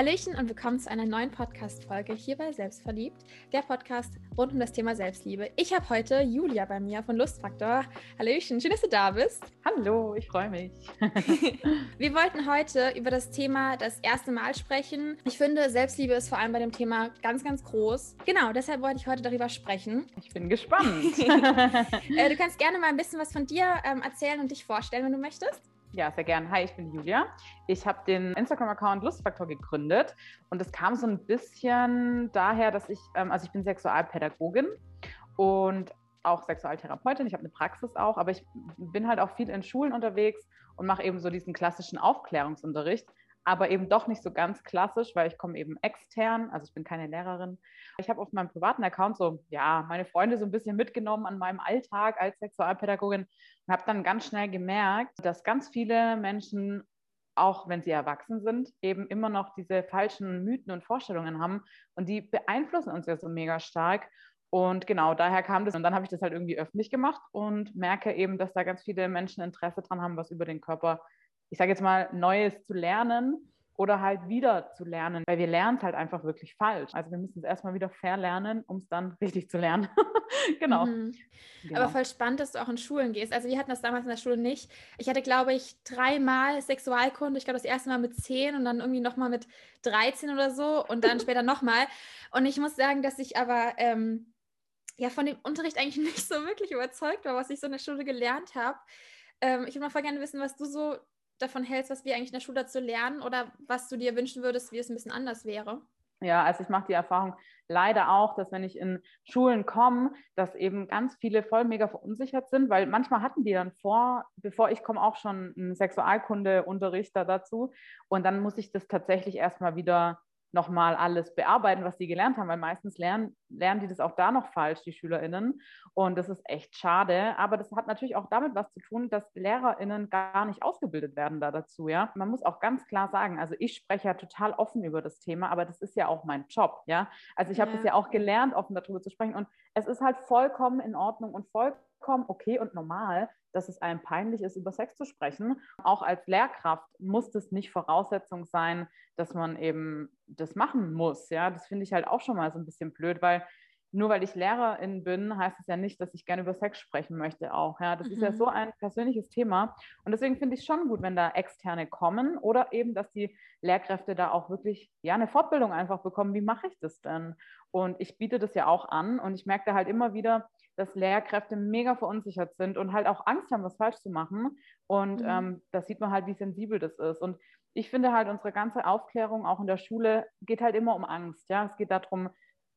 Hallöchen und willkommen zu einer neuen Podcast-Folge hier bei Selbstverliebt, der Podcast rund um das Thema Selbstliebe. Ich habe heute Julia bei mir von Lustfaktor. Hallöchen, schön, dass du da bist. Hallo, ich freue mich. Wir wollten heute über das Thema das erste Mal sprechen. Ich finde, Selbstliebe ist vor allem bei dem Thema ganz, ganz groß. Genau, deshalb wollte ich heute darüber sprechen. Ich bin gespannt. äh, du kannst gerne mal ein bisschen was von dir ähm, erzählen und dich vorstellen, wenn du möchtest. Ja, sehr gern. Hi, ich bin Julia. Ich habe den Instagram-Account Lustfaktor gegründet und es kam so ein bisschen daher, dass ich, ähm, also ich bin Sexualpädagogin und auch Sexualtherapeutin. Ich habe eine Praxis auch, aber ich bin halt auch viel in Schulen unterwegs und mache eben so diesen klassischen Aufklärungsunterricht, aber eben doch nicht so ganz klassisch, weil ich komme eben extern, also ich bin keine Lehrerin. Ich habe auf meinem privaten Account so, ja, meine Freunde so ein bisschen mitgenommen an meinem Alltag als Sexualpädagogin und habe dann ganz schnell gemerkt, dass ganz viele Menschen auch wenn sie erwachsen sind, eben immer noch diese falschen Mythen und Vorstellungen haben. Und die beeinflussen uns ja so mega stark. Und genau, daher kam das. Und dann habe ich das halt irgendwie öffentlich gemacht und merke eben, dass da ganz viele Menschen Interesse dran haben, was über den Körper, ich sage jetzt mal, Neues zu lernen oder halt wieder zu lernen, weil wir lernen es halt einfach wirklich falsch. Also wir müssen es erstmal wieder verlernen, um es dann richtig zu lernen. genau. Mhm. genau. Aber voll spannend, dass du auch in Schulen gehst. Also wir hatten das damals in der Schule nicht. Ich hatte, glaube ich, dreimal Sexualkunde. Ich glaube, das erste Mal mit zehn und dann irgendwie nochmal mit 13 oder so und dann später nochmal. Und ich muss sagen, dass ich aber ähm, ja von dem Unterricht eigentlich nicht so wirklich überzeugt war, was ich so in der Schule gelernt habe. Ähm, ich würde mal voll gerne wissen, was du so davon hältst, was wir eigentlich in der Schule dazu lernen oder was du dir wünschen würdest, wie es ein bisschen anders wäre? Ja, also ich mache die Erfahrung leider auch, dass wenn ich in Schulen komme, dass eben ganz viele voll mega verunsichert sind, weil manchmal hatten die dann vor, bevor ich komme, auch schon einen Sexualkundeunterrichter dazu und dann muss ich das tatsächlich erstmal wieder nochmal alles bearbeiten, was die gelernt haben, weil meistens lernen, lernen die das auch da noch falsch, die SchülerInnen. Und das ist echt schade. Aber das hat natürlich auch damit was zu tun, dass LehrerInnen gar nicht ausgebildet werden da dazu, ja. Man muss auch ganz klar sagen, also ich spreche ja total offen über das Thema, aber das ist ja auch mein Job, ja. Also ich ja. habe das ja auch gelernt, offen darüber zu sprechen. Und es ist halt vollkommen in Ordnung und vollkommen okay und normal, dass es einem peinlich ist, über Sex zu sprechen. Auch als Lehrkraft muss das nicht Voraussetzung sein, dass man eben das machen muss. Ja, das finde ich halt auch schon mal so ein bisschen blöd, weil nur weil ich Lehrerin bin, heißt es ja nicht, dass ich gerne über Sex sprechen möchte auch. Ja, das mhm. ist ja mhm. so ein persönliches Thema. Und deswegen finde ich es schon gut, wenn da Externe kommen oder eben, dass die Lehrkräfte da auch wirklich ja eine Fortbildung einfach bekommen. Wie mache ich das denn? Und ich biete das ja auch an und ich merke da halt immer wieder, dass Lehrkräfte mega verunsichert sind und halt auch Angst haben, was falsch zu machen. Und mhm. ähm, da sieht man halt, wie sensibel das ist. Und ich finde halt, unsere ganze Aufklärung auch in der Schule geht halt immer um Angst. Ja, es geht darum,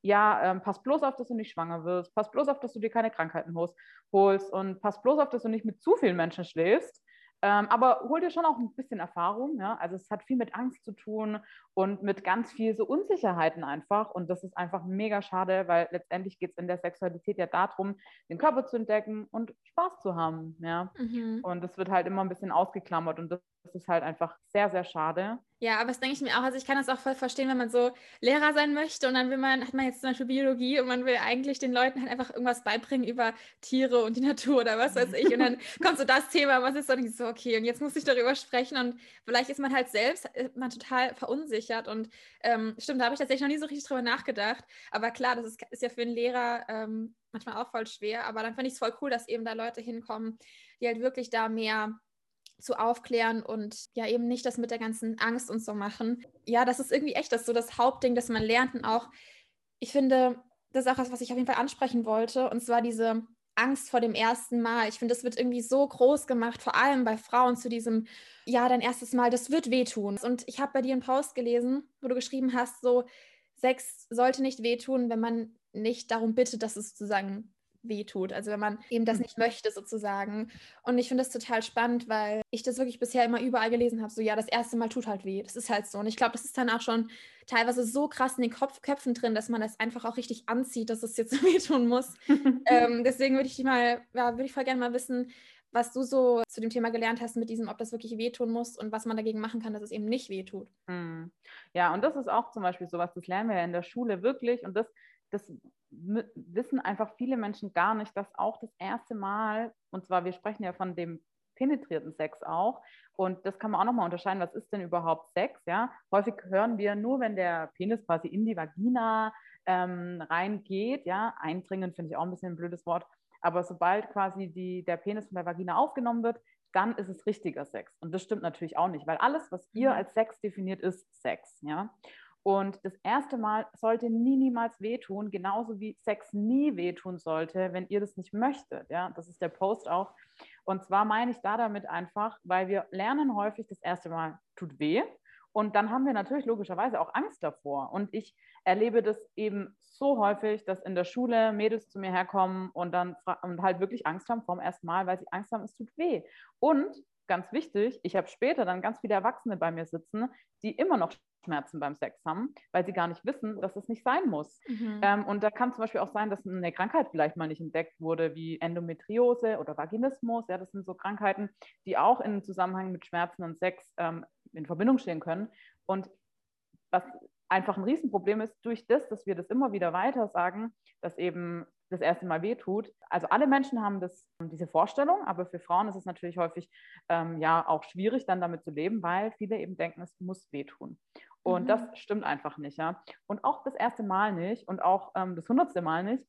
ja, ähm, pass bloß auf, dass du nicht schwanger wirst, pass bloß auf, dass du dir keine Krankheiten holst und pass bloß auf, dass du nicht mit zu vielen Menschen schläfst. Ähm, aber hol dir schon auch ein bisschen Erfahrung. Ja? Also es hat viel mit Angst zu tun und mit ganz viel so Unsicherheiten einfach. Und das ist einfach mega schade, weil letztendlich geht es in der Sexualität ja darum, den Körper zu entdecken und Spaß zu haben. Ja? Mhm. Und das wird halt immer ein bisschen ausgeklammert und das das ist halt einfach sehr, sehr schade. Ja, aber das denke ich mir auch. Also ich kann das auch voll verstehen, wenn man so Lehrer sein möchte und dann will man, hat man jetzt zum Beispiel Biologie und man will eigentlich den Leuten halt einfach irgendwas beibringen über Tiere und die Natur oder was weiß ich. Und dann kommt so das Thema, was ist dann so, okay, und jetzt muss ich darüber sprechen und vielleicht ist man halt selbst äh, man total verunsichert. Und ähm, stimmt, da habe ich tatsächlich noch nie so richtig drüber nachgedacht. Aber klar, das ist, ist ja für einen Lehrer ähm, manchmal auch voll schwer. Aber dann finde ich es voll cool, dass eben da Leute hinkommen, die halt wirklich da mehr zu aufklären und ja eben nicht das mit der ganzen Angst und so machen. Ja, das ist irgendwie echt das so das Hauptding, dass man lernt und auch, ich finde, das ist auch was, was ich auf jeden Fall ansprechen wollte und zwar diese Angst vor dem ersten Mal. Ich finde, das wird irgendwie so groß gemacht, vor allem bei Frauen zu diesem, ja, dein erstes Mal, das wird wehtun. Und ich habe bei dir einen Post gelesen, wo du geschrieben hast, so, Sex sollte nicht wehtun, wenn man nicht darum bittet, dass es sozusagen wehtut. Also wenn man eben das mhm. nicht möchte sozusagen. Und ich finde das total spannend, weil ich das wirklich bisher immer überall gelesen habe. So ja, das erste Mal tut halt weh. Das ist halt so. Und ich glaube, das ist dann auch schon teilweise so krass in den Kopf, Köpfen drin, dass man das einfach auch richtig anzieht, dass es jetzt wehtun muss. ähm, deswegen würde ich dich mal, ja, würde ich voll gerne mal wissen, was du so zu dem Thema gelernt hast mit diesem, ob das wirklich wehtun muss und was man dagegen machen kann, dass es eben nicht wehtut. Mhm. Ja, und das ist auch zum Beispiel sowas, das lernen wir ja in der Schule wirklich und das, das wissen einfach viele Menschen gar nicht, dass auch das erste Mal, und zwar wir sprechen ja von dem penetrierten Sex auch. Und das kann man auch nochmal unterscheiden, was ist denn überhaupt Sex? Ja? Häufig hören wir nur, wenn der Penis quasi in die Vagina ähm, reingeht, ja, eindringen finde ich auch ein bisschen ein blödes Wort, aber sobald quasi die, der Penis von der Vagina aufgenommen wird, dann ist es richtiger Sex. Und das stimmt natürlich auch nicht, weil alles, was ihr mhm. als Sex definiert, ist Sex, ja. Und das erste Mal sollte nie, niemals wehtun, genauso wie Sex nie wehtun sollte, wenn ihr das nicht möchtet. Ja, das ist der Post auch. Und zwar meine ich da damit einfach, weil wir lernen häufig, das erste Mal tut weh. Und dann haben wir natürlich logischerweise auch Angst davor. Und ich erlebe das eben so häufig, dass in der Schule Mädels zu mir herkommen und dann und halt wirklich Angst haben vom ersten Mal, weil sie Angst haben, es tut weh. Und ganz wichtig, ich habe später dann ganz viele Erwachsene bei mir sitzen, die immer noch Schmerzen beim Sex haben, weil sie gar nicht wissen, dass es nicht sein muss. Mhm. Ähm, und da kann zum Beispiel auch sein, dass eine Krankheit vielleicht mal nicht entdeckt wurde, wie Endometriose oder Vaginismus. Ja, das sind so Krankheiten, die auch in Zusammenhang mit Schmerzen und Sex ähm, in Verbindung stehen können. Und was einfach ein Riesenproblem ist, durch das, dass wir das immer wieder weiter sagen, dass eben das erste Mal wehtut. Also alle Menschen haben das, diese Vorstellung, aber für Frauen ist es natürlich häufig ähm, ja auch schwierig, dann damit zu leben, weil viele eben denken, es muss wehtun. Und mhm. das stimmt einfach nicht, ja. Und auch das erste Mal nicht und auch ähm, das hundertste Mal nicht.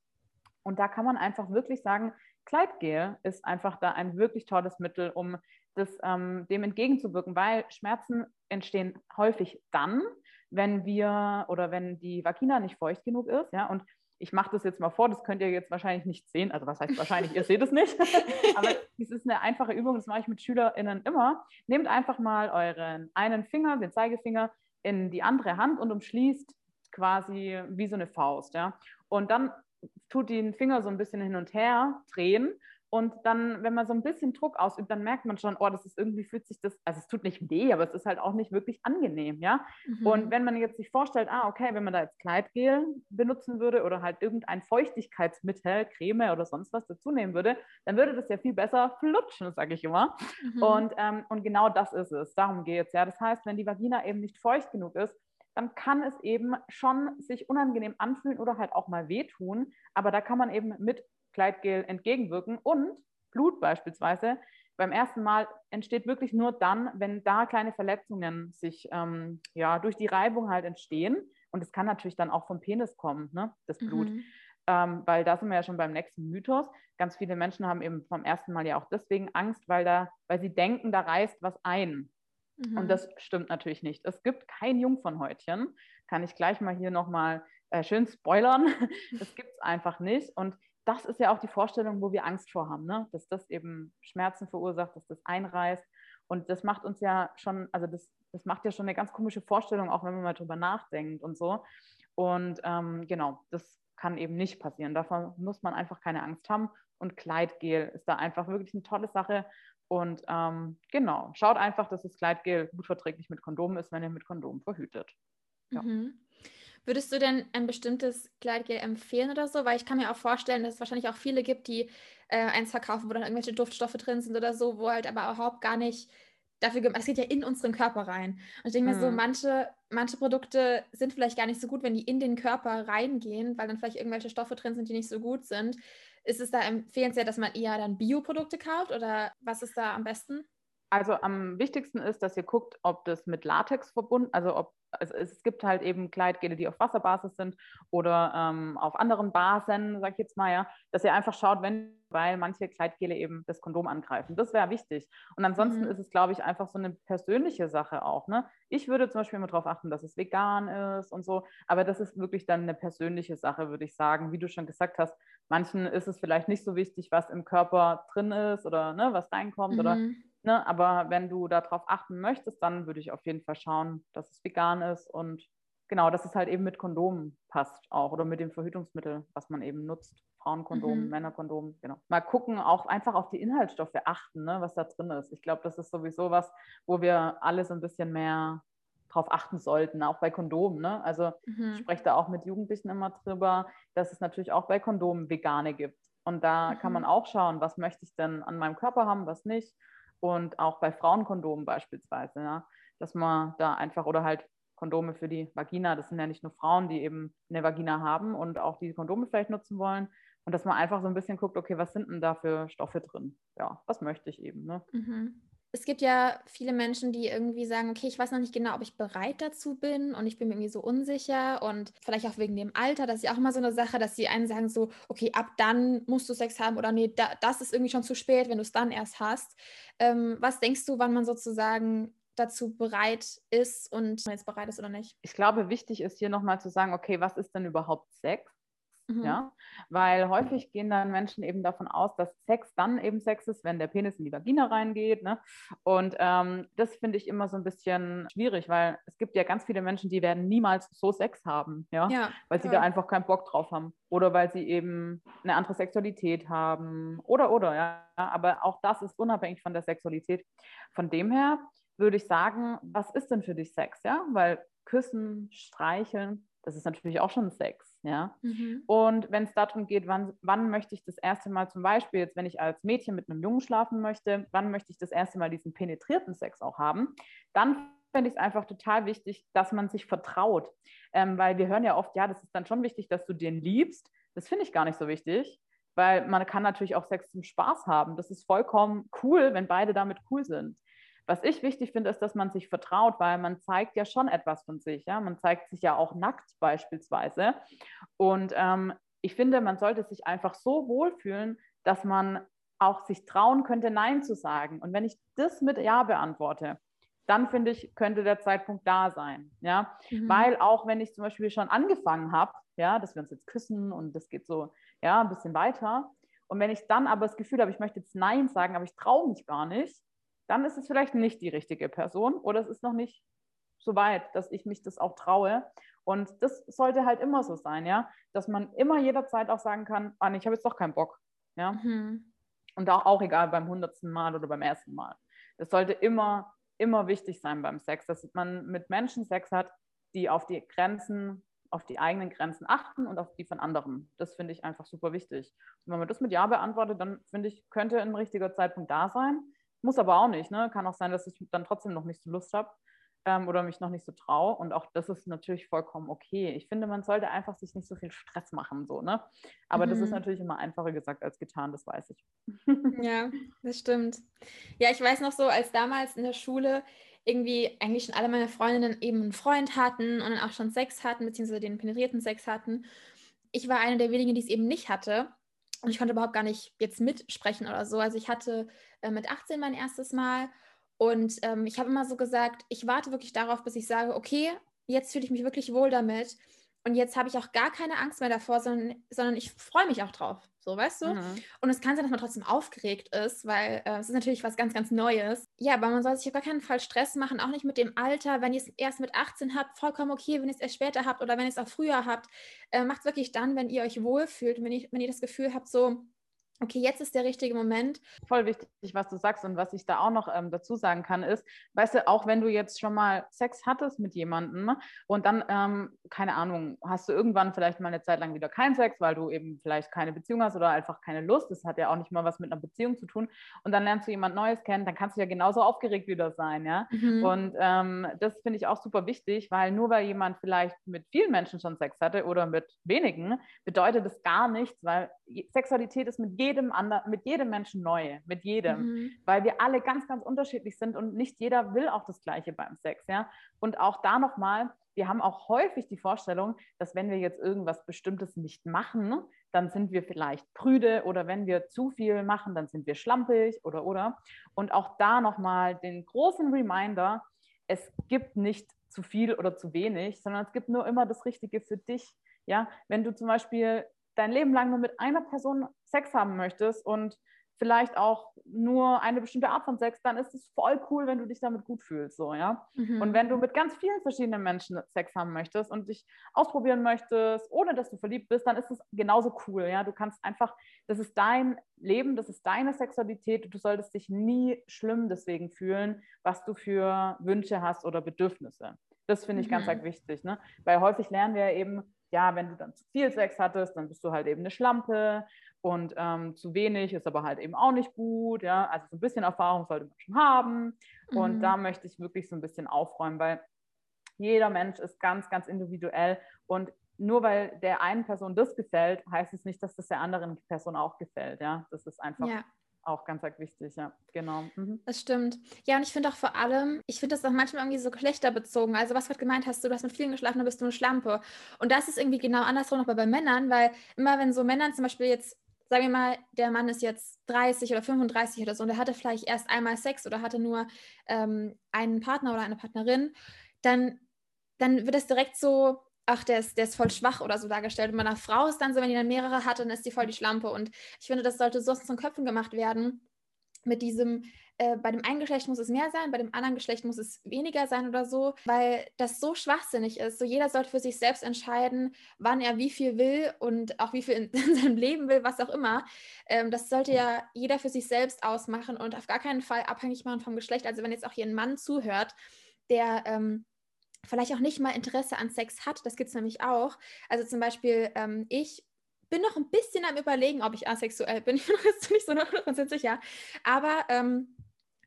Und da kann man einfach wirklich sagen, Kleidgel ist einfach da ein wirklich tolles Mittel, um das, ähm, dem entgegenzuwirken, weil Schmerzen entstehen häufig dann, wenn wir oder wenn die Vagina nicht feucht genug ist, ja, und ich mache das jetzt mal vor, das könnt ihr jetzt wahrscheinlich nicht sehen. Also was heißt wahrscheinlich, ihr seht es nicht. Aber es ist eine einfache Übung, das mache ich mit SchülerInnen immer. Nehmt einfach mal euren einen Finger, den Zeigefinger, in die andere Hand und umschließt quasi wie so eine Faust. Ja? Und dann tut den Finger so ein bisschen hin und her drehen und dann, wenn man so ein bisschen Druck ausübt, dann merkt man schon, oh, das ist irgendwie, fühlt sich das, also es tut nicht weh, aber es ist halt auch nicht wirklich angenehm, ja. Mhm. Und wenn man jetzt sich vorstellt, ah, okay, wenn man da jetzt Kleidgel benutzen würde oder halt irgendein Feuchtigkeitsmittel, Creme oder sonst was dazu nehmen würde, dann würde das ja viel besser flutschen, sage ich immer. Mhm. Und, ähm, und genau das ist es. Darum geht es, ja. Das heißt, wenn die Vagina eben nicht feucht genug ist, dann kann es eben schon sich unangenehm anfühlen oder halt auch mal wehtun. Aber da kann man eben mit Kleidgel entgegenwirken. Und Blut beispielsweise beim ersten Mal entsteht wirklich nur dann, wenn da kleine Verletzungen sich ähm, ja, durch die Reibung halt entstehen. Und es kann natürlich dann auch vom Penis kommen, ne, das Blut. Mhm. Ähm, weil da sind wir ja schon beim nächsten Mythos. Ganz viele Menschen haben eben vom ersten Mal ja auch deswegen Angst, weil, da, weil sie denken, da reißt was ein. Mhm. Und das stimmt natürlich nicht. Es gibt kein Jungfernhäutchen. Kann ich gleich mal hier nochmal äh, schön spoilern. das gibt es einfach nicht. Und das ist ja auch die Vorstellung, wo wir Angst vor haben, ne? dass das eben Schmerzen verursacht, dass das einreißt. Und das macht uns ja schon, also das, das macht ja schon eine ganz komische Vorstellung, auch wenn man mal drüber nachdenkt und so. Und ähm, genau, das kann eben nicht passieren. Davon muss man einfach keine Angst haben. Und Kleidgel ist da einfach wirklich eine tolle Sache. Und ähm, genau, schaut einfach, dass das Kleidgel gut verträglich mit Kondomen ist, wenn ihr mit Kondom verhütet. Ja. Mhm. Würdest du denn ein bestimmtes Kleidgel empfehlen oder so? Weil ich kann mir auch vorstellen, dass es wahrscheinlich auch viele gibt, die äh, eins verkaufen, wo dann irgendwelche Duftstoffe drin sind oder so, wo halt aber überhaupt gar nicht dafür gemacht Es geht ja in unseren Körper rein. Und ich denke mhm. mir so, mhm. manche, manche Produkte sind vielleicht gar nicht so gut, wenn die in den Körper reingehen, weil dann vielleicht irgendwelche Stoffe drin sind, die nicht so gut sind. Ist es da empfehlenswert, dass man eher dann Bioprodukte kauft oder was ist da am besten? Also am wichtigsten ist, dass ihr guckt, ob das mit Latex verbunden, also ob also es gibt halt eben Kleidgele, die auf Wasserbasis sind oder ähm, auf anderen Basen, sag ich jetzt mal, ja, dass ihr einfach schaut, wenn, weil manche Kleidgele eben das Kondom angreifen. Das wäre wichtig. Und ansonsten mhm. ist es, glaube ich, einfach so eine persönliche Sache auch. Ne? Ich würde zum Beispiel immer darauf achten, dass es vegan ist und so, aber das ist wirklich dann eine persönliche Sache, würde ich sagen. Wie du schon gesagt hast, manchen ist es vielleicht nicht so wichtig, was im Körper drin ist oder ne, was reinkommt mhm. oder Ne? Aber wenn du darauf achten möchtest, dann würde ich auf jeden Fall schauen, dass es vegan ist und genau, dass es halt eben mit Kondomen passt auch oder mit dem Verhütungsmittel, was man eben nutzt. Frauenkondom, mhm. Männerkondom, genau. Mal gucken, auch einfach auf die Inhaltsstoffe achten, ne, was da drin ist. Ich glaube, das ist sowieso was, wo wir alle so ein bisschen mehr drauf achten sollten, auch bei Kondomen. Ne? Also mhm. ich spreche da auch mit Jugendlichen immer drüber, dass es natürlich auch bei Kondomen vegane gibt. Und da mhm. kann man auch schauen, was möchte ich denn an meinem Körper haben, was nicht und auch bei Frauenkondomen beispielsweise, ja, dass man da einfach oder halt Kondome für die Vagina, das sind ja nicht nur Frauen, die eben eine Vagina haben und auch die Kondome vielleicht nutzen wollen, Und dass man einfach so ein bisschen guckt, okay, was sind denn da für Stoffe drin? Ja, was möchte ich eben. Ne? Mhm es gibt ja viele Menschen, die irgendwie sagen, okay, ich weiß noch nicht genau, ob ich bereit dazu bin und ich bin mir irgendwie so unsicher und vielleicht auch wegen dem Alter, das ist ja auch immer so eine Sache, dass die einen sagen so, okay, ab dann musst du Sex haben oder nee, da, das ist irgendwie schon zu spät, wenn du es dann erst hast. Ähm, was denkst du, wann man sozusagen dazu bereit ist und jetzt bereit ist oder nicht? Ich glaube, wichtig ist hier nochmal zu sagen, okay, was ist denn überhaupt Sex? Mhm. Ja, weil häufig gehen dann Menschen eben davon aus, dass Sex dann eben Sex ist, wenn der Penis in die Vagina reingeht. Ne? Und ähm, das finde ich immer so ein bisschen schwierig, weil es gibt ja ganz viele Menschen, die werden niemals so Sex haben, ja, ja weil sie ja. da einfach keinen Bock drauf haben oder weil sie eben eine andere Sexualität haben oder oder ja. Aber auch das ist unabhängig von der Sexualität. Von dem her würde ich sagen, was ist denn für dich Sex, ja? Weil Küssen, Streicheln, das ist natürlich auch schon Sex, ja. Mhm. Und wenn es darum geht, wann, wann möchte ich das erste Mal zum Beispiel, jetzt wenn ich als Mädchen mit einem Jungen schlafen möchte, wann möchte ich das erste Mal diesen penetrierten Sex auch haben, dann finde ich es einfach total wichtig, dass man sich vertraut. Ähm, weil wir hören ja oft, ja, das ist dann schon wichtig, dass du den liebst. Das finde ich gar nicht so wichtig, weil man kann natürlich auch Sex zum Spaß haben. Das ist vollkommen cool, wenn beide damit cool sind. Was ich wichtig finde, ist, dass man sich vertraut, weil man zeigt ja schon etwas von sich. Ja? Man zeigt sich ja auch nackt beispielsweise. Und ähm, ich finde, man sollte sich einfach so wohlfühlen, dass man auch sich trauen könnte, Nein zu sagen. Und wenn ich das mit Ja beantworte, dann finde ich, könnte der Zeitpunkt da sein. Ja, mhm. weil auch wenn ich zum Beispiel schon angefangen habe, ja, dass wir uns jetzt küssen und das geht so, ja, ein bisschen weiter. Und wenn ich dann aber das Gefühl habe, ich möchte jetzt Nein sagen, aber ich traue mich gar nicht, dann ist es vielleicht nicht die richtige Person oder es ist noch nicht so weit, dass ich mich das auch traue. Und das sollte halt immer so sein, ja, dass man immer jederzeit auch sagen kann, ah, ich habe jetzt doch keinen Bock, ja. Mhm. Und auch, auch egal beim hundertsten Mal oder beim ersten Mal. Das sollte immer, immer wichtig sein beim Sex, dass man mit Menschen Sex hat, die auf die Grenzen, auf die eigenen Grenzen achten und auf die von anderen. Das finde ich einfach super wichtig. Und wenn man das mit Ja beantwortet, dann finde ich, könnte ein richtiger Zeitpunkt da sein. Muss aber auch nicht. Ne? Kann auch sein, dass ich dann trotzdem noch nicht so Lust habe ähm, oder mich noch nicht so traue. Und auch das ist natürlich vollkommen okay. Ich finde, man sollte einfach sich nicht so viel Stress machen. So, ne? Aber mhm. das ist mhm. natürlich immer einfacher gesagt als getan, das weiß ich. ja, das stimmt. Ja, ich weiß noch so, als damals in der Schule irgendwie eigentlich schon alle meine Freundinnen eben einen Freund hatten und dann auch schon Sex hatten, beziehungsweise den penetrierten Sex hatten. Ich war eine der wenigen, die es eben nicht hatte. Und ich konnte überhaupt gar nicht jetzt mitsprechen oder so. Also ich hatte äh, mit 18 mein erstes Mal und ähm, ich habe immer so gesagt, ich warte wirklich darauf, bis ich sage, okay, jetzt fühle ich mich wirklich wohl damit. Und jetzt habe ich auch gar keine Angst mehr davor, sondern, sondern ich freue mich auch drauf. So, weißt du? Mhm. Und es kann sein, dass man trotzdem aufgeregt ist, weil äh, es ist natürlich was ganz, ganz Neues. Ja, aber man soll sich auf gar keinen Fall Stress machen, auch nicht mit dem Alter. Wenn ihr es erst mit 18 habt, vollkommen okay. Wenn ihr es erst später habt oder wenn ihr es auch früher habt, äh, macht es wirklich dann, wenn ihr euch wohlfühlt, wenn ihr, wenn ihr das Gefühl habt, so, okay, jetzt ist der richtige Moment. Voll wichtig, was du sagst und was ich da auch noch ähm, dazu sagen kann, ist, weißt du, auch wenn du jetzt schon mal Sex hattest mit jemandem und dann, ähm, keine Ahnung, hast du irgendwann vielleicht mal eine Zeit lang wieder keinen Sex, weil du eben vielleicht keine Beziehung hast oder einfach keine Lust, das hat ja auch nicht mal was mit einer Beziehung zu tun und dann lernst du jemand Neues kennen, dann kannst du ja genauso aufgeregt wieder sein, ja. Mhm. Und ähm, das finde ich auch super wichtig, weil nur weil jemand vielleicht mit vielen Menschen schon Sex hatte oder mit wenigen, bedeutet das gar nichts, weil Sexualität ist mit jedem jedem anderen, mit jedem Menschen neu, mit jedem, mhm. weil wir alle ganz, ganz unterschiedlich sind und nicht jeder will auch das Gleiche beim Sex, ja. Und auch da nochmal, wir haben auch häufig die Vorstellung, dass wenn wir jetzt irgendwas Bestimmtes nicht machen, dann sind wir vielleicht prüde oder wenn wir zu viel machen, dann sind wir schlampig oder oder. Und auch da nochmal den großen Reminder, es gibt nicht zu viel oder zu wenig, sondern es gibt nur immer das Richtige für dich. Ja, wenn du zum Beispiel dein Leben lang nur mit einer Person Sex haben möchtest und vielleicht auch nur eine bestimmte Art von Sex, dann ist es voll cool, wenn du dich damit gut fühlst, so, ja. Mhm. Und wenn du mit ganz vielen verschiedenen Menschen Sex haben möchtest und dich ausprobieren möchtest, ohne dass du verliebt bist, dann ist es genauso cool, ja. Du kannst einfach, das ist dein Leben, das ist deine Sexualität, du solltest dich nie schlimm deswegen fühlen, was du für Wünsche hast oder Bedürfnisse. Das finde ich mhm. ganz, ganz wichtig, ne? Weil häufig lernen wir ja eben, ja, wenn du dann zu viel Sex hattest, dann bist du halt eben eine Schlampe und ähm, zu wenig ist aber halt eben auch nicht gut, ja, also so ein bisschen Erfahrung sollte man schon haben und mhm. da möchte ich wirklich so ein bisschen aufräumen, weil jeder Mensch ist ganz, ganz individuell und nur weil der einen Person das gefällt, heißt es nicht, dass das der anderen Person auch gefällt. Ja, das ist einfach ja. Auch ganz wichtig. Ja, genau. Mhm. Das stimmt. Ja, und ich finde auch vor allem, ich finde das auch manchmal irgendwie so geschlechterbezogen. Also, was du gemeint hast, du, hast mit vielen geschlafen, dann bist du eine Schlampe. Und das ist irgendwie genau andersrum noch bei Männern, weil immer, wenn so Männern zum Beispiel jetzt sagen wir mal, der Mann ist jetzt 30 oder 35 oder so und er hatte vielleicht erst einmal Sex oder hatte nur ähm, einen Partner oder eine Partnerin, dann, dann wird es direkt so, ach, der ist, der ist voll schwach oder so dargestellt. Und bei einer Frau ist dann so, wenn die dann mehrere hat, dann ist die voll die Schlampe. Und ich finde, das sollte so aus unseren Köpfen gemacht werden, mit diesem, äh, bei dem einen Geschlecht muss es mehr sein, bei dem anderen Geschlecht muss es weniger sein oder so, weil das so schwachsinnig ist. So jeder sollte für sich selbst entscheiden, wann er wie viel will und auch wie viel in, in seinem Leben will, was auch immer. Ähm, das sollte ja jeder für sich selbst ausmachen und auf gar keinen Fall abhängig machen vom Geschlecht. Also wenn jetzt auch hier ein Mann zuhört, der ähm, vielleicht auch nicht mal Interesse an Sex hat, das gibt es nämlich auch. Also zum Beispiel ähm, ich bin noch ein bisschen am Überlegen, ob ich asexuell bin. Ich bin noch nicht so 100% sicher. Aber ähm,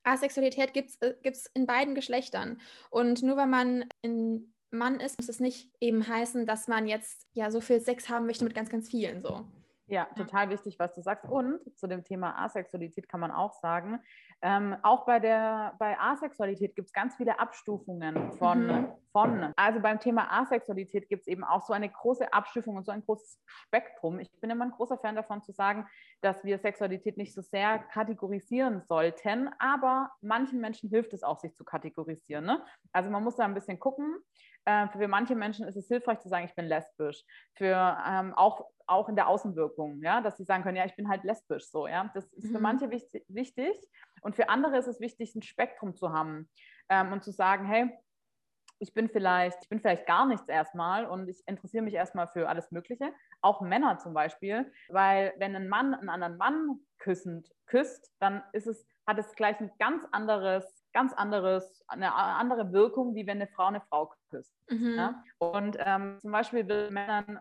Asexualität gibt es äh, in beiden Geschlechtern. Und nur weil man ein Mann ist, muss es nicht eben heißen, dass man jetzt ja so viel Sex haben möchte mit ganz, ganz vielen so. Ja, total wichtig, was du sagst. Und zu dem Thema Asexualität kann man auch sagen, ähm, auch bei der bei Asexualität gibt es ganz viele Abstufungen von, mhm. von. Also beim Thema Asexualität gibt es eben auch so eine große Abstufung und so ein großes Spektrum. Ich bin immer ein großer Fan davon zu sagen, dass wir Sexualität nicht so sehr kategorisieren sollten, aber manchen Menschen hilft es auch, sich zu kategorisieren. Ne? Also man muss da ein bisschen gucken. Äh, für manche Menschen ist es hilfreich zu sagen, ich bin lesbisch. Für ähm, auch, auch in der Außenwirkung, ja, dass sie sagen können, ja, ich bin halt lesbisch so, ja. Das ist für mhm. manche wichtig, wichtig und für andere ist es wichtig, ein Spektrum zu haben ähm, und zu sagen, hey, ich bin vielleicht, ich bin vielleicht gar nichts erstmal und ich interessiere mich erstmal für alles Mögliche, auch Männer zum Beispiel, weil wenn ein Mann einen anderen Mann küssend küsst, dann ist es, hat es gleich ein ganz anderes ganz anderes, eine andere Wirkung, wie wenn eine Frau eine Frau küsst. Mhm. Ja? Und ähm, zum Beispiel wird Männern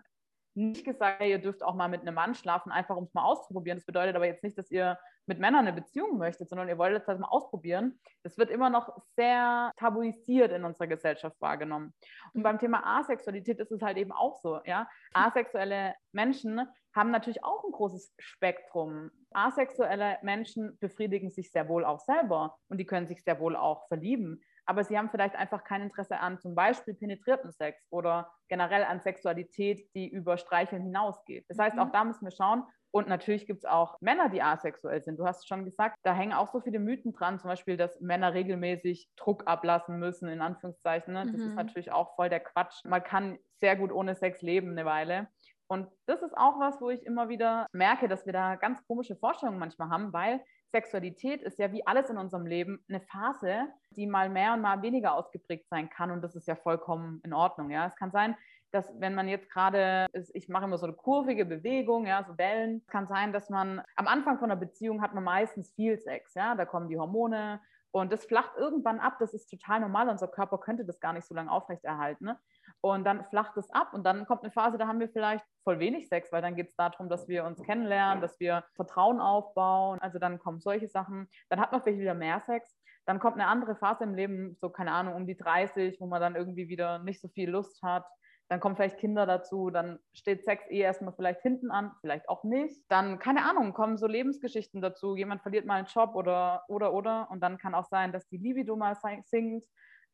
nicht gesagt, hey, ihr dürft auch mal mit einem Mann schlafen, einfach um es mal auszuprobieren. Das bedeutet aber jetzt nicht, dass ihr mit Männern eine Beziehung möchtet, sondern ihr wollt das halt mal ausprobieren. Das wird immer noch sehr tabuisiert in unserer Gesellschaft wahrgenommen. Und beim Thema Asexualität ist es halt eben auch so. Ja? Asexuelle Menschen haben natürlich auch ein großes Spektrum. Asexuelle Menschen befriedigen sich sehr wohl auch selber und die können sich sehr wohl auch verlieben aber sie haben vielleicht einfach kein Interesse an zum Beispiel penetrierten Sex oder generell an Sexualität, die über Streicheln hinausgeht. Das heißt, auch mhm. da müssen wir schauen. Und natürlich gibt es auch Männer, die asexuell sind. Du hast schon gesagt, da hängen auch so viele Mythen dran, zum Beispiel, dass Männer regelmäßig Druck ablassen müssen, in Anführungszeichen. Ne? Das mhm. ist natürlich auch voll der Quatsch. Man kann sehr gut ohne Sex leben eine Weile. Und das ist auch was, wo ich immer wieder merke, dass wir da ganz komische Vorstellungen manchmal haben, weil Sexualität ist ja wie alles in unserem Leben eine Phase, die mal mehr und mal weniger ausgeprägt sein kann und das ist ja vollkommen in Ordnung. Ja, es kann sein, dass wenn man jetzt gerade, ich mache immer so eine kurvige Bewegung, ja, so Wellen, es kann sein, dass man am Anfang von einer Beziehung hat man meistens viel Sex, ja, da kommen die Hormone und das flacht irgendwann ab, das ist total normal, unser Körper könnte das gar nicht so lange aufrechterhalten. Ne? Und dann flacht es ab und dann kommt eine Phase, da haben wir vielleicht voll wenig Sex, weil dann geht es darum, dass wir uns kennenlernen, dass wir Vertrauen aufbauen. Also dann kommen solche Sachen. Dann hat man vielleicht wieder mehr Sex. Dann kommt eine andere Phase im Leben, so keine Ahnung, um die 30, wo man dann irgendwie wieder nicht so viel Lust hat. Dann kommen vielleicht Kinder dazu, dann steht Sex eh erstmal vielleicht hinten an, vielleicht auch nicht. Dann, keine Ahnung, kommen so Lebensgeschichten dazu. Jemand verliert mal einen Job oder, oder, oder. Und dann kann auch sein, dass die Libido mal sinkt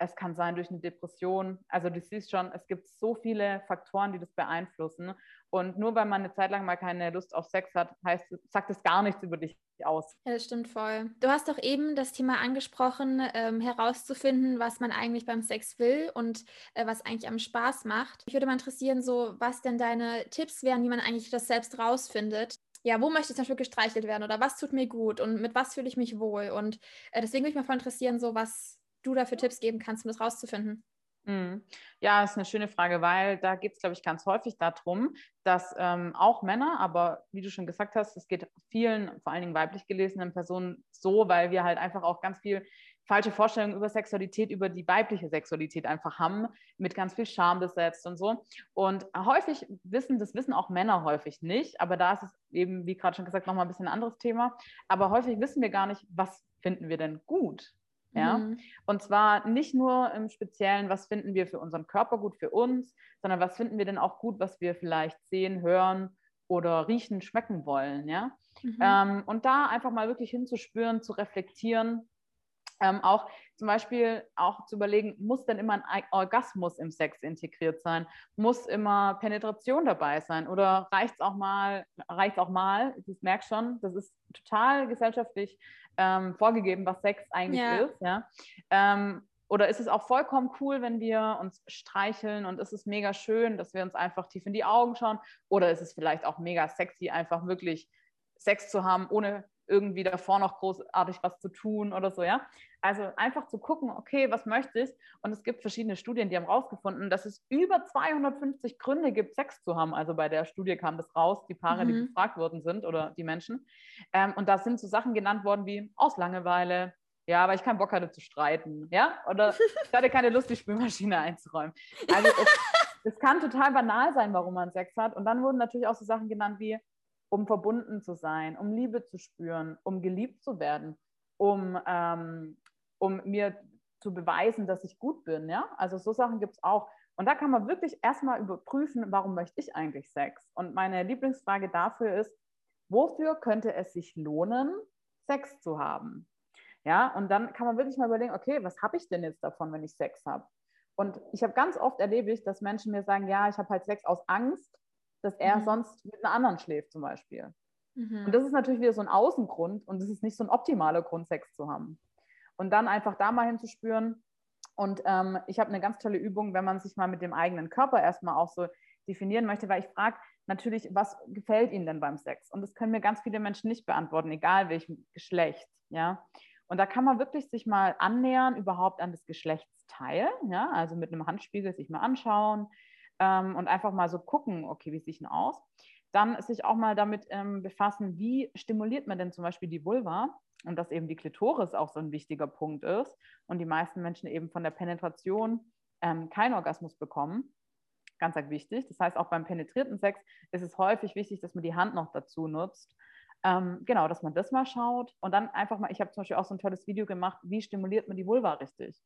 es kann sein durch eine Depression. Also du siehst schon, es gibt so viele Faktoren, die das beeinflussen. Und nur weil man eine Zeit lang mal keine Lust auf Sex hat, heißt, sagt es gar nichts über dich aus. Ja, das stimmt voll. Du hast doch eben das Thema angesprochen, ähm, herauszufinden, was man eigentlich beim Sex will und äh, was eigentlich am Spaß macht. Ich würde mal interessieren, so was denn deine Tipps wären, wie man eigentlich das selbst rausfindet ja, wo möchte ich zum Beispiel gestreichelt werden oder was tut mir gut und mit was fühle ich mich wohl? Und äh, deswegen würde ich mich mal interessieren, so was, du da für Tipps geben kannst, um das rauszufinden? Mhm. Ja, ist eine schöne Frage, weil da geht es, glaube ich, ganz häufig darum, dass ähm, auch Männer, aber wie du schon gesagt hast, es geht vielen, vor allen Dingen weiblich gelesenen Personen so, weil wir halt einfach auch ganz viel falsche Vorstellungen über Sexualität, über die weibliche Sexualität einfach haben, mit ganz viel Scham besetzt und so. Und häufig wissen, das wissen auch Männer häufig nicht, aber da ist es eben, wie gerade schon gesagt, nochmal ein bisschen ein anderes Thema. Aber häufig wissen wir gar nicht, was finden wir denn gut Ja? Mhm. Und zwar nicht nur im Speziellen, was finden wir für unseren Körper gut für uns, sondern was finden wir denn auch gut, was wir vielleicht sehen, hören oder riechen, schmecken wollen. Ja? Mhm. Ähm, und da einfach mal wirklich hinzuspüren, zu reflektieren, ähm, auch zum Beispiel auch zu überlegen, muss denn immer ein Orgasmus im Sex integriert sein? Muss immer Penetration dabei sein? Oder reicht es auch mal, reicht auch mal, ich merke schon, das ist total gesellschaftlich ähm, vorgegeben, was Sex eigentlich ja. ist. Ja? Ähm, oder ist es auch vollkommen cool, wenn wir uns streicheln und ist es mega schön, dass wir uns einfach tief in die Augen schauen? Oder ist es vielleicht auch mega sexy, einfach wirklich Sex zu haben, ohne irgendwie davor noch großartig was zu tun oder so, ja. Also einfach zu gucken, okay, was möchte ich? Und es gibt verschiedene Studien, die haben rausgefunden, dass es über 250 Gründe gibt, Sex zu haben. Also bei der Studie kam das raus, die Paare, mhm. die befragt worden sind oder die Menschen. Ähm, und da sind so Sachen genannt worden wie aus Langeweile, ja, weil ich keinen Bock hatte zu streiten, ja, oder ich hatte keine Lust, die Spülmaschine einzuräumen. Also es, es kann total banal sein, warum man Sex hat. Und dann wurden natürlich auch so Sachen genannt wie, um verbunden zu sein, um Liebe zu spüren, um geliebt zu werden, um, ähm, um mir zu beweisen, dass ich gut bin. Ja? Also so Sachen gibt es auch. Und da kann man wirklich erstmal überprüfen, warum möchte ich eigentlich Sex? Und meine Lieblingsfrage dafür ist, wofür könnte es sich lohnen, Sex zu haben? Ja, und dann kann man wirklich mal überlegen, okay, was habe ich denn jetzt davon, wenn ich Sex habe? Und ich habe ganz oft erlebt, dass Menschen mir sagen, ja, ich habe halt Sex aus Angst, dass er mhm. sonst mit einer anderen schläft zum Beispiel. Mhm. Und das ist natürlich wieder so ein Außengrund und es ist nicht so ein optimaler Grund, Sex zu haben. Und dann einfach da mal hinzuspüren. Und ähm, ich habe eine ganz tolle Übung, wenn man sich mal mit dem eigenen Körper erstmal auch so definieren möchte, weil ich frage natürlich, was gefällt Ihnen denn beim Sex? Und das können mir ganz viele Menschen nicht beantworten, egal welchem Geschlecht. Ja? Und da kann man wirklich sich mal annähern überhaupt an das Geschlechtsteil, ja? also mit einem Handspiegel sich mal anschauen, ähm, und einfach mal so gucken, okay, wie sieht denn aus? Dann sich auch mal damit ähm, befassen, wie stimuliert man denn zum Beispiel die Vulva und dass eben die Klitoris auch so ein wichtiger Punkt ist und die meisten Menschen eben von der Penetration ähm, keinen Orgasmus bekommen. Ganz, wichtig. Das heißt, auch beim penetrierten Sex ist es häufig wichtig, dass man die Hand noch dazu nutzt. Ähm, genau, dass man das mal schaut und dann einfach mal, ich habe zum Beispiel auch so ein tolles Video gemacht, wie stimuliert man die Vulva richtig?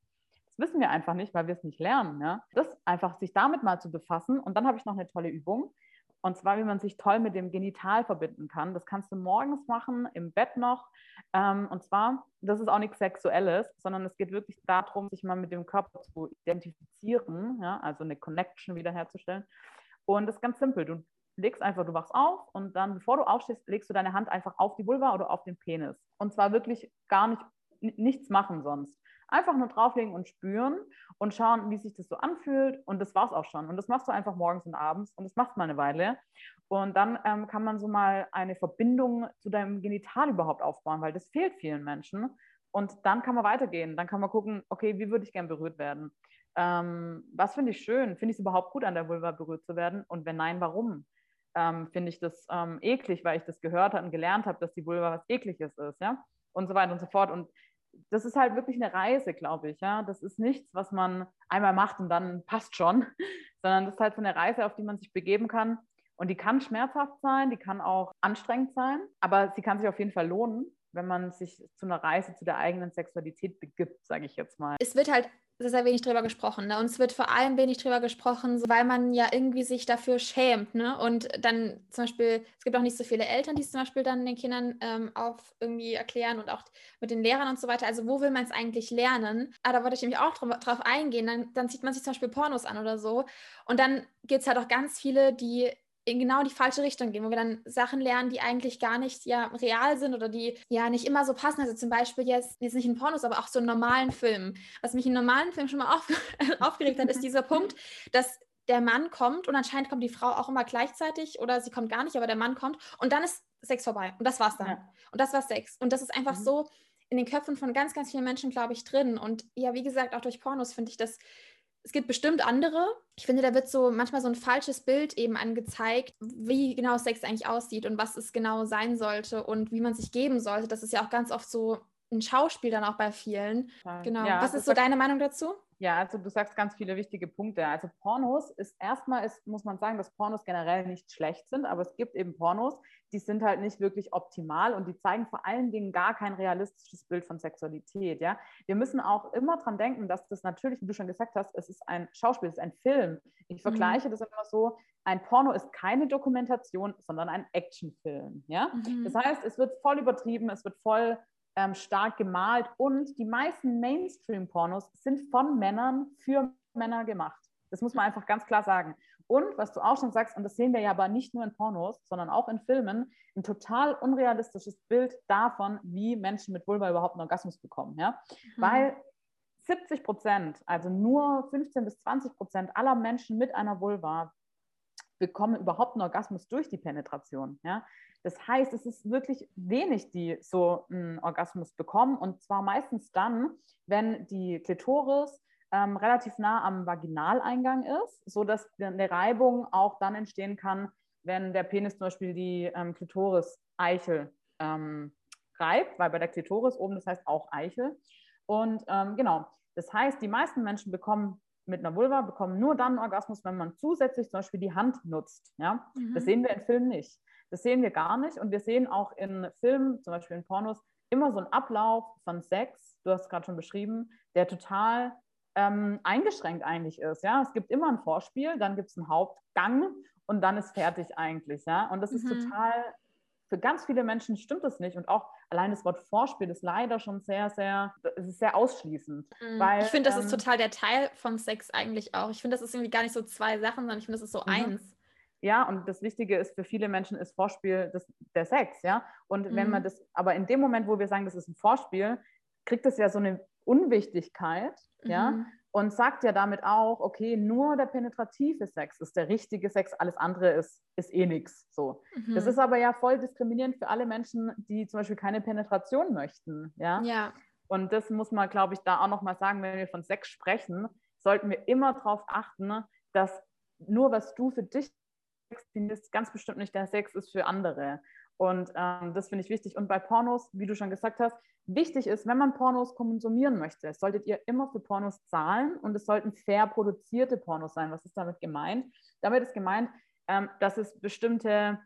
Wissen wir einfach nicht, weil wir es nicht lernen. Ja? Das einfach sich damit mal zu befassen. Und dann habe ich noch eine tolle Übung. Und zwar, wie man sich toll mit dem Genital verbinden kann. Das kannst du morgens machen, im Bett noch. Ähm, und zwar, das ist auch nichts Sexuelles, sondern es geht wirklich darum, sich mal mit dem Körper zu identifizieren, ja? also eine Connection wiederherzustellen. Und das ist ganz simpel. Du legst einfach, du wachst auf und dann, bevor du aufstehst, legst du deine Hand einfach auf die Vulva oder auf den Penis. Und zwar wirklich gar nicht, nichts machen sonst. Einfach nur drauflegen und spüren und schauen, wie sich das so anfühlt. Und das war es auch schon. Und das machst du einfach morgens und abends und das machst mal eine Weile. Und dann ähm, kann man so mal eine Verbindung zu deinem Genital überhaupt aufbauen, weil das fehlt vielen Menschen. Und dann kann man weitergehen. Dann kann man gucken, okay, wie würde ich gern berührt werden? Ähm, was finde ich schön? Finde ich es überhaupt gut, an der Vulva berührt zu werden? Und wenn nein, warum? Ähm, finde ich das ähm, eklig, weil ich das gehört habe und gelernt habe, dass die Vulva was Ekliges ist, ja? Und so weiter und so fort. Und das ist halt wirklich eine Reise, glaube ich. Ja? Das ist nichts, was man einmal macht und dann passt schon, sondern das ist halt so eine Reise, auf die man sich begeben kann. Und die kann schmerzhaft sein, die kann auch anstrengend sein, aber sie kann sich auf jeden Fall lohnen, wenn man sich zu einer Reise zu der eigenen Sexualität begibt, sage ich jetzt mal. Es wird halt sehr, sehr wenig drüber gesprochen. Ne? Und es wird vor allem wenig drüber gesprochen, weil man ja irgendwie sich dafür schämt. Ne? Und dann zum Beispiel, es gibt auch nicht so viele Eltern, die es zum Beispiel dann den Kindern ähm, auf irgendwie erklären und auch mit den Lehrern und so weiter. Also wo will man es eigentlich lernen? Ah, da wollte ich nämlich auch drauf, drauf eingehen. Dann, dann zieht man sich zum Beispiel Pornos an oder so. Und dann gibt es halt auch ganz viele, die in genau die falsche Richtung gehen, wo wir dann Sachen lernen, die eigentlich gar nicht ja real sind oder die ja nicht immer so passen. Also zum Beispiel jetzt, jetzt nicht in Pornos, aber auch so in normalen Filmen. Was mich in normalen Filmen schon mal auf, aufgeregt hat, ist dieser Punkt, dass der Mann kommt und anscheinend kommt die Frau auch immer gleichzeitig oder sie kommt gar nicht, aber der Mann kommt und dann ist Sex vorbei und das war's dann. Ja. Und das war Sex. Und das ist einfach mhm. so in den Köpfen von ganz, ganz vielen Menschen, glaube ich, drin. Und ja, wie gesagt, auch durch Pornos finde ich das es gibt bestimmt andere. Ich finde, da wird so manchmal so ein falsches Bild eben angezeigt, wie genau Sex eigentlich aussieht und was es genau sein sollte und wie man sich geben sollte. Das ist ja auch ganz oft so ein Schauspiel dann auch bei vielen. Genau. Ja, was ist so deine Meinung dazu? Ja, also du sagst ganz viele wichtige Punkte. Also Pornos ist erstmal, ist, muss man sagen, dass Pornos generell nicht schlecht sind, aber es gibt eben Pornos, die sind halt nicht wirklich optimal und die zeigen vor allen Dingen gar kein realistisches Bild von Sexualität. Ja? Wir müssen auch immer dran denken, dass das natürlich, wie du schon gesagt hast, es ist ein Schauspiel, es ist ein Film. Ich mhm. vergleiche mhm. das immer so, ein Porno ist keine Dokumentation, sondern ein Actionfilm. Ja? Mhm. Das heißt, es wird voll übertrieben, es wird voll ähm, stark gemalt und die meisten Mainstream-Pornos sind von Männern für Männer gemacht. Das muss man einfach ganz klar sagen. Und was du auch schon sagst, und das sehen wir ja aber nicht nur in Pornos, sondern auch in Filmen, ein total unrealistisches Bild davon, wie Menschen mit Vulva überhaupt einen Orgasmus bekommen. Ja? Mhm. Weil 70 Prozent, also nur 15 bis 20 Prozent aller Menschen mit einer Vulva bekommen überhaupt einen Orgasmus durch die Penetration. Ja? Das heißt, es ist wirklich wenig, die so einen Orgasmus bekommen und zwar meistens dann, wenn die Klitoris ähm, relativ nah am Vaginaleingang ist, sodass eine Reibung auch dann entstehen kann, wenn der Penis zum Beispiel die ähm, Klitoris-Eichel ähm, reibt, weil bei der Klitoris oben das heißt auch Eichel. Und ähm, genau, das heißt, die meisten Menschen bekommen mit einer Vulva bekommen nur dann einen Orgasmus, wenn man zusätzlich zum Beispiel die Hand nutzt. Ja? Mhm. Das sehen wir in Filmen nicht. Das sehen wir gar nicht. Und wir sehen auch in Filmen, zum Beispiel in Pornos, immer so einen Ablauf von Sex, du hast es gerade schon beschrieben, der total ähm, eingeschränkt eigentlich ist. Ja? Es gibt immer ein Vorspiel, dann gibt es einen Hauptgang und dann ist fertig eigentlich. Ja? Und das mhm. ist total, für ganz viele Menschen stimmt das nicht. Und auch allein das Wort Vorspiel ist leider schon sehr, sehr, es ist sehr ausschließend. Mhm. Weil, ich finde, das ähm, ist total der Teil von Sex eigentlich auch. Ich finde, das ist irgendwie gar nicht so zwei Sachen, sondern ich finde, das ist so mhm. eins. Ja, und das Wichtige ist für viele Menschen ist Vorspiel das, der Sex, ja. Und mhm. wenn man mhm. das, aber in dem Moment, wo wir sagen, das ist ein Vorspiel, kriegt es ja so eine Unwichtigkeit, mhm. ja, und sagt ja damit auch, okay, nur der penetrative Sex ist der richtige Sex, alles andere ist, ist eh nichts. So. Mhm. Das ist aber ja voll diskriminierend für alle Menschen, die zum Beispiel keine Penetration möchten, ja. Ja. Und das muss man, glaube ich, da auch nochmal sagen, wenn wir von Sex sprechen, sollten wir immer darauf achten, dass nur was du für dich findest, ganz bestimmt nicht der Sex ist für andere. Und ähm, das finde ich wichtig. Und bei Pornos, wie du schon gesagt hast, wichtig ist, wenn man Pornos konsumieren möchte, solltet ihr immer für Pornos zahlen und es sollten fair produzierte Pornos sein. Was ist damit gemeint? Damit ist gemeint, ähm, dass es bestimmte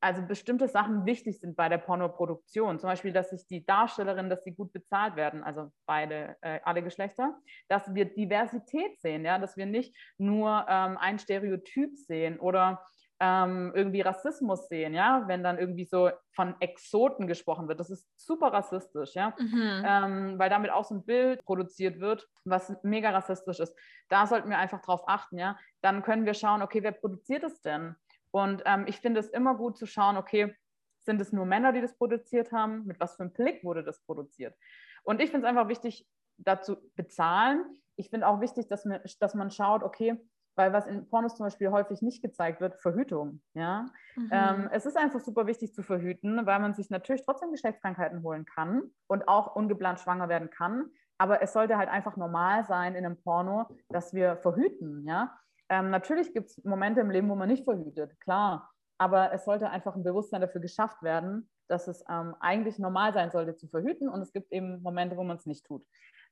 also bestimmte Sachen wichtig sind bei der Pornoproduktion. Zum Beispiel, dass sich die Darstellerinnen, dass sie gut bezahlt werden, also beide, äh, alle Geschlechter, dass wir Diversität sehen, ja, dass wir nicht nur ähm, ein Stereotyp sehen oder ähm, irgendwie Rassismus sehen, ja, wenn dann irgendwie so von Exoten gesprochen wird. Das ist super rassistisch, ja, mhm. ähm, weil damit auch so ein Bild produziert wird, was mega rassistisch ist. Da sollten wir einfach drauf achten, ja. Dann können wir schauen, okay, wer produziert es denn? Und ähm, ich finde es immer gut zu schauen, okay, sind es nur Männer, die das produziert haben? Mit was für einem Blick wurde das produziert? Und ich finde es einfach wichtig, dazu bezahlen. Ich finde auch wichtig, dass, man, dass man schaut, okay, weil was in Pornos zum Beispiel häufig nicht gezeigt wird, Verhütung. Ja? Mhm. Ähm, es ist einfach super wichtig zu verhüten, weil man sich natürlich trotzdem Geschlechtskrankheiten holen kann und auch ungeplant schwanger werden kann. Aber es sollte halt einfach normal sein in einem Porno, dass wir verhüten. Ja? Ähm, natürlich gibt es Momente im Leben, wo man nicht verhütet, klar. Aber es sollte einfach ein Bewusstsein dafür geschafft werden, dass es ähm, eigentlich normal sein sollte zu verhüten. Und es gibt eben Momente, wo man es nicht tut.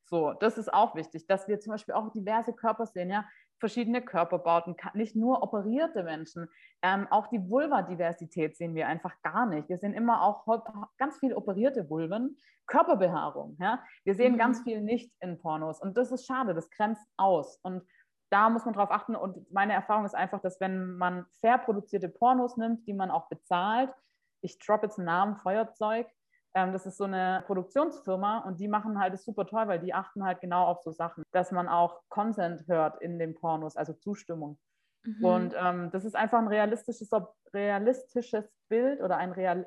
So, das ist auch wichtig, dass wir zum Beispiel auch diverse Körper sehen, ja, verschiedene Körperbauten, nicht nur operierte Menschen, ähm, auch die Vulva-Diversität sehen wir einfach gar nicht. Wir sehen immer auch ganz viel operierte Vulven, Körperbehaarung, ja. Wir sehen mhm. ganz viel nicht in Pornos und das ist schade, das grenzt aus und da muss man drauf achten. Und meine Erfahrung ist einfach, dass wenn man fair produzierte Pornos nimmt, die man auch bezahlt, ich droppe jetzt einen Namen, Feuerzeug, das ist so eine Produktionsfirma und die machen halt das super toll, weil die achten halt genau auf so Sachen, dass man auch Consent hört in den Pornos, also Zustimmung. Mhm. Und ähm, das ist einfach ein realistisches, realistisches Bild oder ein, real,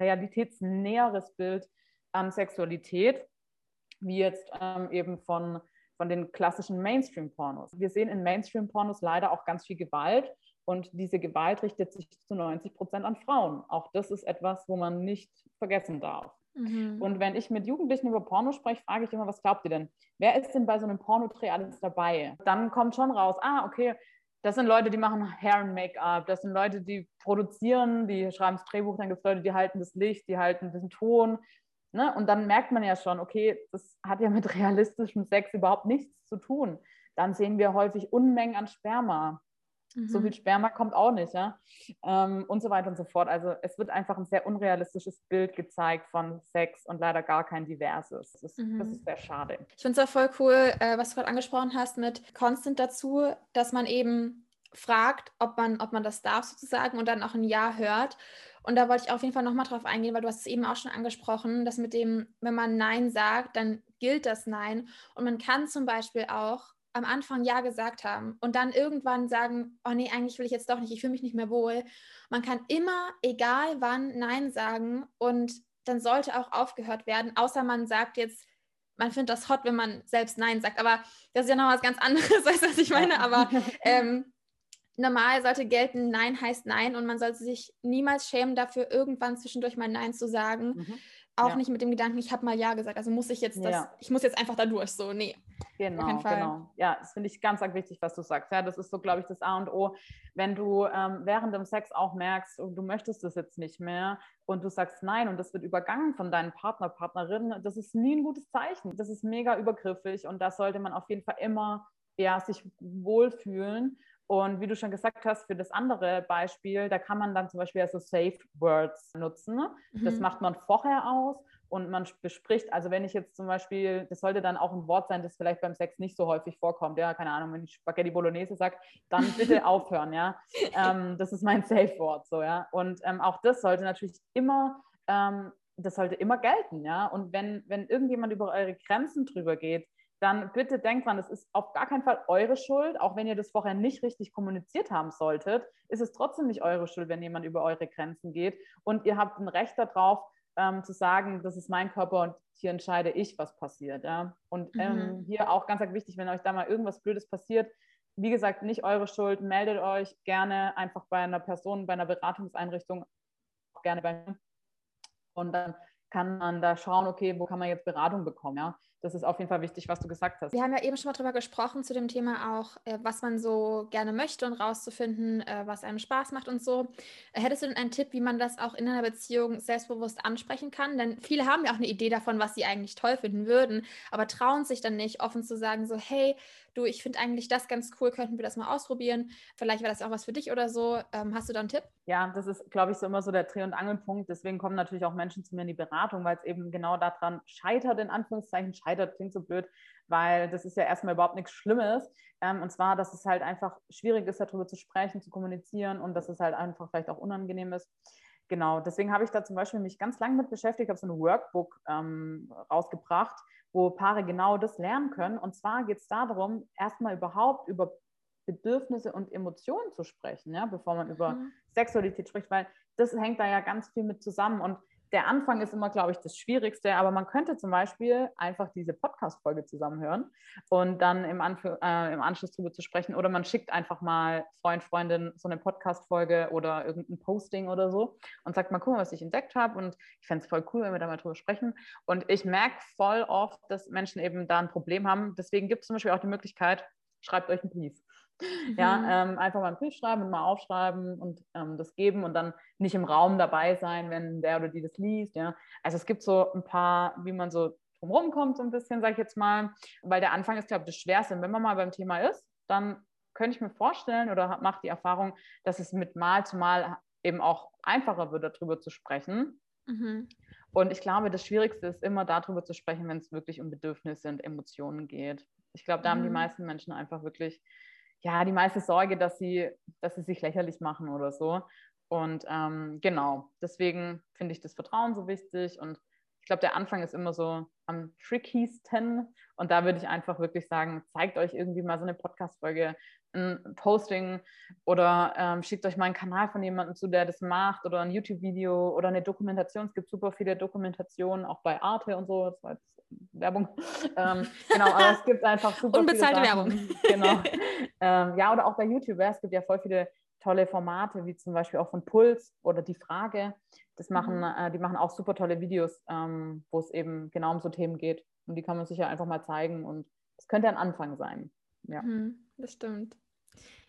realitätsnäheres Bild an Sexualität, wie jetzt ähm, eben von von den klassischen Mainstream-Pornos. Wir sehen in Mainstream-Pornos leider auch ganz viel Gewalt und diese Gewalt richtet sich zu 90 Prozent an Frauen. Auch das ist etwas, wo man nicht vergessen darf. Mhm. Und wenn ich mit Jugendlichen über Porno spreche, frage ich immer, was glaubt ihr denn? Wer ist denn bei so einem Pornodreh alles dabei? Dann kommt schon raus, ah, okay, das sind Leute, die machen Hair und Make-up, das sind Leute, die produzieren, die schreiben das Drehbuch, dann gibt es Leute, die halten das Licht, die halten den Ton, Ne? Und dann merkt man ja schon, okay, das hat ja mit realistischem Sex überhaupt nichts zu tun. Dann sehen wir häufig Unmengen an Sperma. Mhm. So viel Sperma kommt auch nicht, ja. Ähm, und so weiter und so fort. Also es wird einfach ein sehr unrealistisches Bild gezeigt von Sex und leider gar kein diverses. Das ist, mhm. das ist sehr schade. Ich finde es auch voll cool, äh, was du gerade angesprochen hast mit Constant dazu, dass man eben fragt, ob man, ob man das darf sozusagen und dann auch ein Ja hört. Und da wollte ich auf jeden Fall nochmal drauf eingehen, weil du hast es eben auch schon angesprochen, dass mit dem, wenn man Nein sagt, dann gilt das Nein. Und man kann zum Beispiel auch am Anfang Ja gesagt haben und dann irgendwann sagen, oh nee, eigentlich will ich jetzt doch nicht, ich fühle mich nicht mehr wohl. Man kann immer, egal wann, Nein sagen und dann sollte auch aufgehört werden, außer man sagt jetzt, man findet das hot, wenn man selbst Nein sagt. Aber das ist ja noch was ganz anderes, du, was ich meine? Aber ähm, normal sollte gelten, Nein heißt Nein und man sollte sich niemals schämen dafür, irgendwann zwischendurch mal Nein zu sagen. Mhm. Auch ja. nicht mit dem Gedanken, ich habe mal Ja gesagt, also muss ich jetzt das, ja. ich muss jetzt einfach da durch, so, nee. Genau, genau. Ja, das finde ich ganz, ganz wichtig, was du sagst. Ja, das ist so, glaube ich, das A und O. Wenn du ähm, während dem Sex auch merkst, du möchtest das jetzt nicht mehr und du sagst Nein und das wird übergangen von deinem Partner, Partnerin, das ist nie ein gutes Zeichen. Das ist mega übergriffig und das sollte man auf jeden Fall immer ja, sich wohlfühlen und wie du schon gesagt hast, für das andere Beispiel, da kann man dann zum Beispiel also Safe Words nutzen. Mhm. Das macht man vorher aus und man bespricht, also wenn ich jetzt zum Beispiel, das sollte dann auch ein Wort sein, das vielleicht beim Sex nicht so häufig vorkommt, ja, keine Ahnung, wenn ich Spaghetti Bolognese sage, dann bitte aufhören, ja. Ähm, das ist mein Safe-Wort, so, ja. Und ähm, auch das sollte natürlich immer ähm, das sollte immer gelten, ja. Und wenn, wenn irgendjemand über eure Grenzen drüber geht, dann bitte denkt dran, es ist auf gar keinen Fall eure Schuld, auch wenn ihr das vorher nicht richtig kommuniziert haben solltet, ist es trotzdem nicht eure Schuld, wenn jemand über eure Grenzen geht. Und ihr habt ein Recht darauf, ähm, zu sagen, das ist mein Körper und hier entscheide ich, was passiert. Ja? Und ähm, mhm. hier auch ganz, ganz wichtig, wenn euch da mal irgendwas Blödes passiert, wie gesagt, nicht eure Schuld, meldet euch gerne einfach bei einer Person, bei einer Beratungseinrichtung, auch gerne bei mir. Und dann kann man da schauen, okay, wo kann man jetzt Beratung bekommen, ja. Das ist auf jeden Fall wichtig, was du gesagt hast. Wir haben ja eben schon mal drüber gesprochen, zu dem Thema auch, äh, was man so gerne möchte und rauszufinden, äh, was einem Spaß macht und so. Hättest du denn einen Tipp, wie man das auch in einer Beziehung selbstbewusst ansprechen kann? Denn viele haben ja auch eine Idee davon, was sie eigentlich toll finden würden, aber trauen sich dann nicht, offen zu sagen, so, hey, du, ich finde eigentlich das ganz cool, könnten wir das mal ausprobieren. Vielleicht wäre das auch was für dich oder so. Ähm, hast du da einen Tipp? Ja, das ist, glaube ich, so immer so der Dreh- und Angelpunkt. Deswegen kommen natürlich auch Menschen zu mir in die Beratung, weil es eben genau daran scheitert, in Anführungszeichen, scheitert, klingt so blöd, weil das ist ja erstmal überhaupt nichts Schlimmes. Ähm, und zwar, dass es halt einfach schwierig ist, darüber zu sprechen, zu kommunizieren und dass es halt einfach vielleicht auch unangenehm ist. Genau, deswegen habe ich da zum Beispiel mich ganz lange mit beschäftigt, habe so ein Workbook ähm, rausgebracht, wo Paare genau das lernen können. Und zwar geht es darum, erstmal überhaupt über Bedürfnisse und Emotionen zu sprechen, ja, bevor man über mhm. Sexualität spricht, weil das hängt da ja ganz viel mit zusammen. Und der Anfang ist immer, glaube ich, das Schwierigste, aber man könnte zum Beispiel einfach diese Podcast-Folge zusammenhören und dann im, Anf äh, im Anschluss darüber zu sprechen oder man schickt einfach mal Freund, Freundin so eine Podcast-Folge oder irgendein Posting oder so und sagt mal, guck mal, was ich entdeckt habe und ich fände es voll cool, wenn wir da mal drüber sprechen. Und ich merke voll oft, dass Menschen eben da ein Problem haben. Deswegen gibt es zum Beispiel auch die Möglichkeit, schreibt euch einen Brief. Mhm. Ja, ähm, einfach mal einen Brief schreiben und mal aufschreiben und ähm, das geben und dann nicht im Raum dabei sein, wenn der oder die das liest. Ja. Also es gibt so ein paar, wie man so drumherum kommt, so ein bisschen, sage ich jetzt mal, weil der Anfang ist, glaube ich, das Schwerste. Und wenn man mal beim Thema ist, dann könnte ich mir vorstellen oder mache die Erfahrung, dass es mit Mal zu Mal eben auch einfacher wird, darüber zu sprechen. Mhm. Und ich glaube, das Schwierigste ist immer darüber zu sprechen, wenn es wirklich um Bedürfnisse und Emotionen geht. Ich glaube, da mhm. haben die mhm. meisten Menschen einfach wirklich ja, die meiste Sorge, dass sie, dass sie sich lächerlich machen oder so. Und ähm, genau, deswegen finde ich das Vertrauen so wichtig. Und ich glaube, der Anfang ist immer so am trickiesten. Und da würde ich einfach wirklich sagen, zeigt euch irgendwie mal so eine Podcast-Folge, ein Posting oder ähm, schickt euch mal einen Kanal von jemandem zu, der das macht oder ein YouTube-Video oder eine Dokumentation. Es gibt super viele Dokumentationen, auch bei Arte und so. Das war jetzt Werbung. Ähm, genau, aber es gibt einfach super Unbezahlte viele Werbung. Genau. ähm, ja, oder auch bei YouTube. Es gibt ja voll viele tolle Formate, wie zum Beispiel auch von Puls oder Die Frage. Das machen, mhm. äh, die machen auch super tolle Videos, ähm, wo es eben genau um so Themen geht. Und die kann man sich ja einfach mal zeigen und es könnte ein Anfang sein. Ja. Mhm, das stimmt.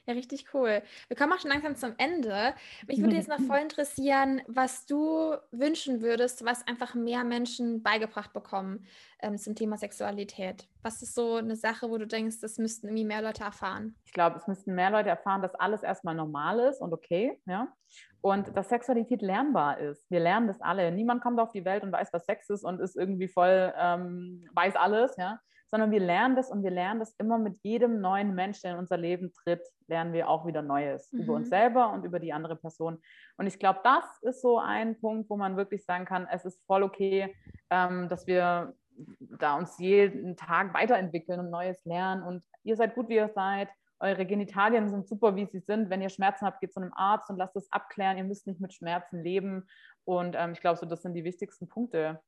Ja, richtig cool. Wir kommen auch schon langsam zum Ende. Mich würde jetzt noch voll interessieren, was du wünschen würdest, was einfach mehr Menschen beigebracht bekommen ähm, zum Thema Sexualität. Was ist so eine Sache, wo du denkst, das müssten irgendwie mehr Leute erfahren? Ich glaube, es müssten mehr Leute erfahren, dass alles erstmal normal ist und okay, ja. Und dass Sexualität lernbar ist. Wir lernen das alle. Niemand kommt auf die Welt und weiß, was Sex ist und ist irgendwie voll, ähm, weiß alles, ja sondern wir lernen das und wir lernen das immer mit jedem neuen Mensch, der in unser Leben tritt, lernen wir auch wieder Neues mhm. über uns mhm. selber und über die andere Person. Und ich glaube, das ist so ein Punkt, wo man wirklich sagen kann, es ist voll okay, ähm, dass wir da uns jeden Tag weiterentwickeln und Neues lernen. Und ihr seid gut, wie ihr seid. Eure Genitalien sind super, wie sie sind. Wenn ihr Schmerzen habt, geht zu einem Arzt und lasst es abklären. Ihr müsst nicht mit Schmerzen leben. Und ähm, ich glaube, so das sind die wichtigsten Punkte,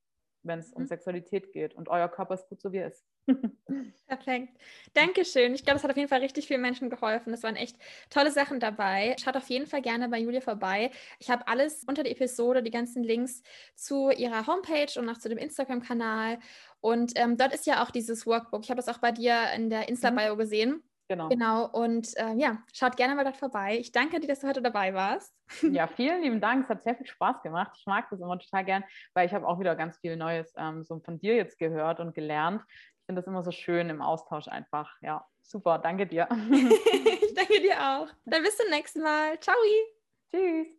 wenn es um mhm. Sexualität geht. Und euer Körper ist gut, so wie er ist. Perfekt. Dankeschön. Ich glaube, das hat auf jeden Fall richtig vielen Menschen geholfen. Es waren echt tolle Sachen dabei. Schaut auf jeden Fall gerne bei Julia vorbei. Ich habe alles unter der Episode, die ganzen Links zu ihrer Homepage und auch zu dem Instagram-Kanal. Und ähm, dort ist ja auch dieses Workbook. Ich habe das auch bei dir in der Insta-Bio mhm. gesehen. Genau. Genau. Und äh, ja, schaut gerne mal dort vorbei. Ich danke dir, dass du heute dabei warst. Ja, vielen lieben Dank. Es hat sehr viel Spaß gemacht. Ich mag das immer total gern, weil ich habe auch wieder ganz viel Neues ähm, so von dir jetzt gehört und gelernt. Ich finde das immer so schön im Austausch einfach. Ja, super. Danke dir. ich danke dir auch. Dann bis zum nächsten Mal. Ciao. Tschüss.